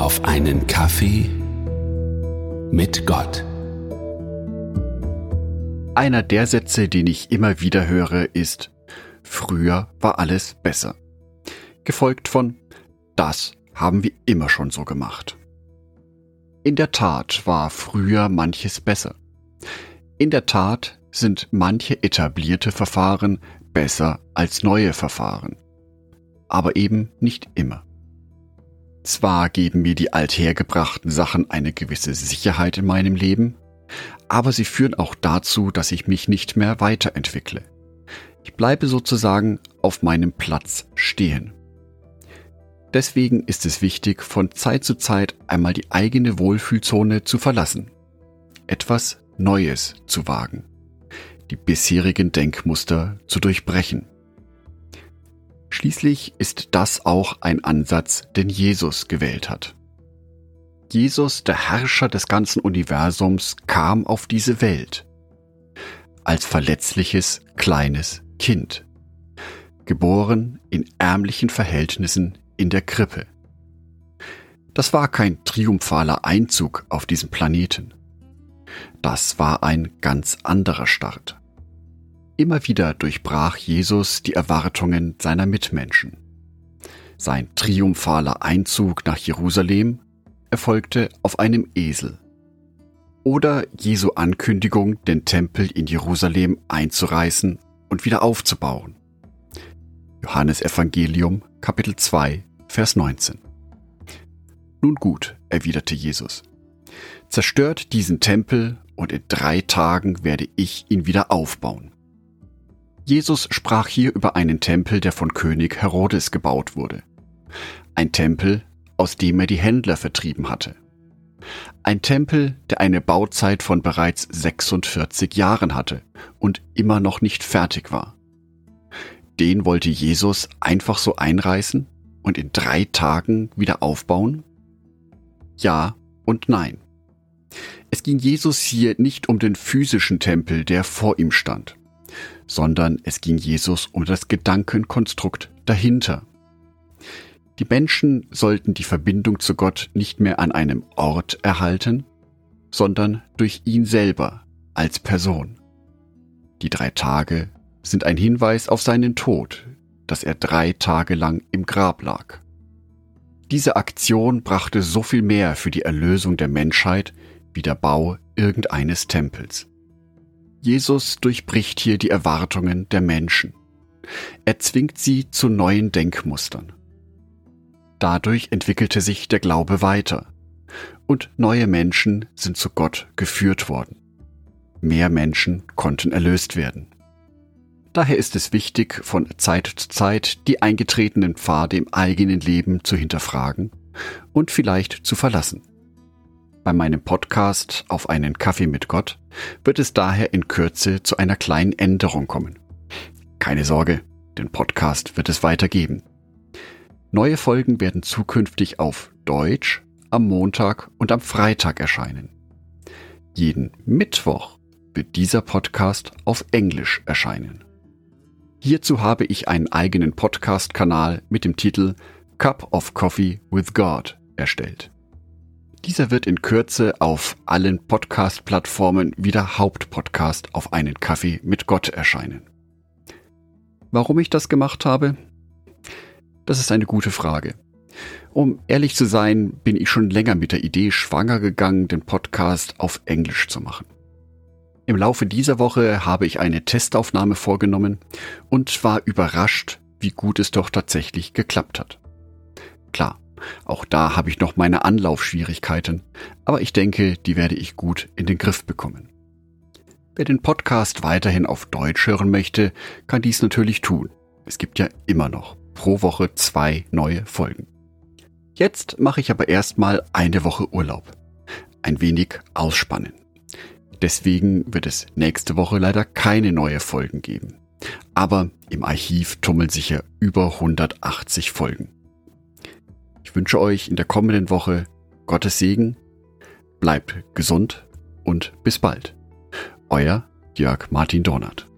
auf einen Kaffee mit Gott. Einer der Sätze, den ich immer wieder höre, ist Früher war alles besser. Gefolgt von Das haben wir immer schon so gemacht. In der Tat war früher manches besser. In der Tat sind manche etablierte Verfahren besser als neue Verfahren. Aber eben nicht immer. Zwar geben mir die althergebrachten Sachen eine gewisse Sicherheit in meinem Leben, aber sie führen auch dazu, dass ich mich nicht mehr weiterentwickle. Ich bleibe sozusagen auf meinem Platz stehen. Deswegen ist es wichtig, von Zeit zu Zeit einmal die eigene Wohlfühlzone zu verlassen, etwas Neues zu wagen, die bisherigen Denkmuster zu durchbrechen. Schließlich ist das auch ein Ansatz, den Jesus gewählt hat. Jesus, der Herrscher des ganzen Universums, kam auf diese Welt als verletzliches kleines Kind, geboren in ärmlichen Verhältnissen in der Krippe. Das war kein triumphaler Einzug auf diesem Planeten. Das war ein ganz anderer Start. Immer wieder durchbrach Jesus die Erwartungen seiner Mitmenschen. Sein triumphaler Einzug nach Jerusalem erfolgte auf einem Esel. Oder Jesu Ankündigung, den Tempel in Jerusalem einzureißen und wieder aufzubauen. Johannes Evangelium Kapitel 2 Vers 19. Nun gut, erwiderte Jesus. Zerstört diesen Tempel und in drei Tagen werde ich ihn wieder aufbauen. Jesus sprach hier über einen Tempel, der von König Herodes gebaut wurde. Ein Tempel, aus dem er die Händler vertrieben hatte. Ein Tempel, der eine Bauzeit von bereits 46 Jahren hatte und immer noch nicht fertig war. Den wollte Jesus einfach so einreißen und in drei Tagen wieder aufbauen? Ja und nein. Es ging Jesus hier nicht um den physischen Tempel, der vor ihm stand sondern es ging Jesus um das Gedankenkonstrukt dahinter. Die Menschen sollten die Verbindung zu Gott nicht mehr an einem Ort erhalten, sondern durch ihn selber als Person. Die drei Tage sind ein Hinweis auf seinen Tod, dass er drei Tage lang im Grab lag. Diese Aktion brachte so viel mehr für die Erlösung der Menschheit wie der Bau irgendeines Tempels. Jesus durchbricht hier die Erwartungen der Menschen. Er zwingt sie zu neuen Denkmustern. Dadurch entwickelte sich der Glaube weiter und neue Menschen sind zu Gott geführt worden. Mehr Menschen konnten erlöst werden. Daher ist es wichtig, von Zeit zu Zeit die eingetretenen Pfade im eigenen Leben zu hinterfragen und vielleicht zu verlassen. Bei meinem Podcast Auf einen Kaffee mit Gott wird es daher in Kürze zu einer kleinen Änderung kommen. Keine Sorge, den Podcast wird es weitergeben. Neue Folgen werden zukünftig auf Deutsch am Montag und am Freitag erscheinen. Jeden Mittwoch wird dieser Podcast auf Englisch erscheinen. Hierzu habe ich einen eigenen Podcast-Kanal mit dem Titel Cup of Coffee with God erstellt. Dieser wird in Kürze auf allen Podcast-Plattformen wie der Hauptpodcast auf einen Kaffee mit Gott erscheinen. Warum ich das gemacht habe? Das ist eine gute Frage. Um ehrlich zu sein, bin ich schon länger mit der Idee schwanger gegangen, den Podcast auf Englisch zu machen. Im Laufe dieser Woche habe ich eine Testaufnahme vorgenommen und war überrascht, wie gut es doch tatsächlich geklappt hat. Klar, auch da habe ich noch meine Anlaufschwierigkeiten, aber ich denke, die werde ich gut in den Griff bekommen. Wer den Podcast weiterhin auf Deutsch hören möchte, kann dies natürlich tun. Es gibt ja immer noch pro Woche zwei neue Folgen. Jetzt mache ich aber erstmal eine Woche Urlaub. Ein wenig ausspannen. Deswegen wird es nächste Woche leider keine neue Folgen geben. Aber im Archiv tummeln sich ja über 180 Folgen. Ich wünsche euch in der kommenden Woche Gottes Segen, bleibt gesund und bis bald. Euer Jörg Martin Dornert.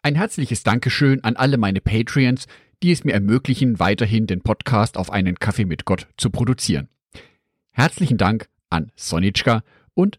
Ein herzliches Dankeschön an alle meine Patreons, die es mir ermöglichen, weiterhin den Podcast auf einen Kaffee mit Gott zu produzieren. Herzlichen Dank an Sonitschka und